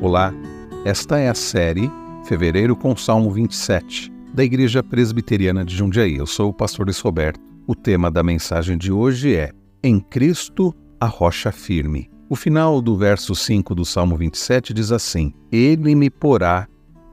Olá, esta é a série Fevereiro com Salmo 27, da Igreja Presbiteriana de Jundiaí. Eu sou o pastor Luiz Roberto. O tema da mensagem de hoje é Em Cristo, a rocha firme. O final do verso 5 do Salmo 27 diz assim: Ele me porá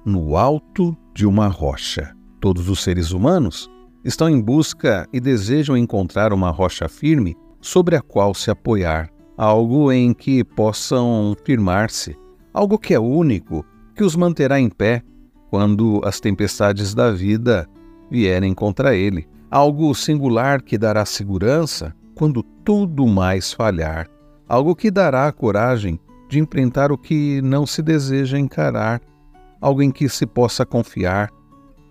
no alto de uma rocha. Todos os seres humanos estão em busca e desejam encontrar uma rocha firme sobre a qual se apoiar, algo em que possam firmar-se, algo que é único, que os manterá em pé quando as tempestades da vida vierem contra ele, algo singular que dará segurança quando tudo mais falhar, algo que dará a coragem de enfrentar o que não se deseja encarar, algo em que se possa confiar,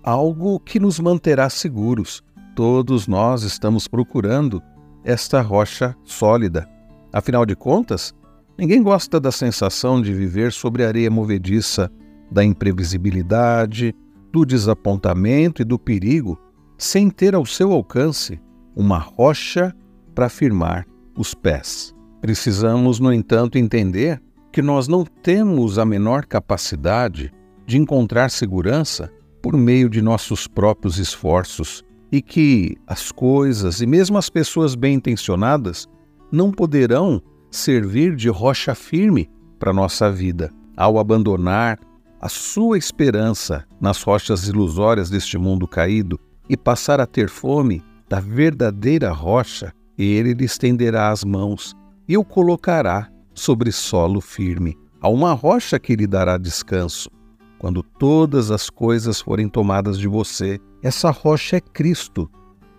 algo que nos manterá seguros. Todos nós estamos procurando esta rocha sólida. Afinal de contas, ninguém gosta da sensação de viver sobre areia movediça, da imprevisibilidade, do desapontamento e do perigo, sem ter ao seu alcance uma rocha para firmar os pés. Precisamos, no entanto, entender que nós não temos a menor capacidade de encontrar segurança por meio de nossos próprios esforços e que as coisas e mesmo as pessoas bem intencionadas não poderão servir de rocha firme para nossa vida. Ao abandonar a sua esperança nas rochas ilusórias deste mundo caído e passar a ter fome da verdadeira rocha, ele lhe estenderá as mãos e o colocará sobre solo firme. Há uma rocha que lhe dará descanso, quando todas as coisas forem tomadas de você. Essa rocha é Cristo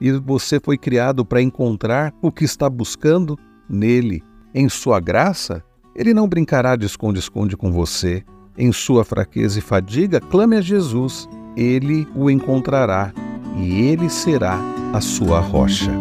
e você foi criado para encontrar o que está buscando nele. Em sua graça, ele não brincará de esconde-esconde com você. Em sua fraqueza e fadiga, clame a Jesus. Ele o encontrará e ele será a sua rocha.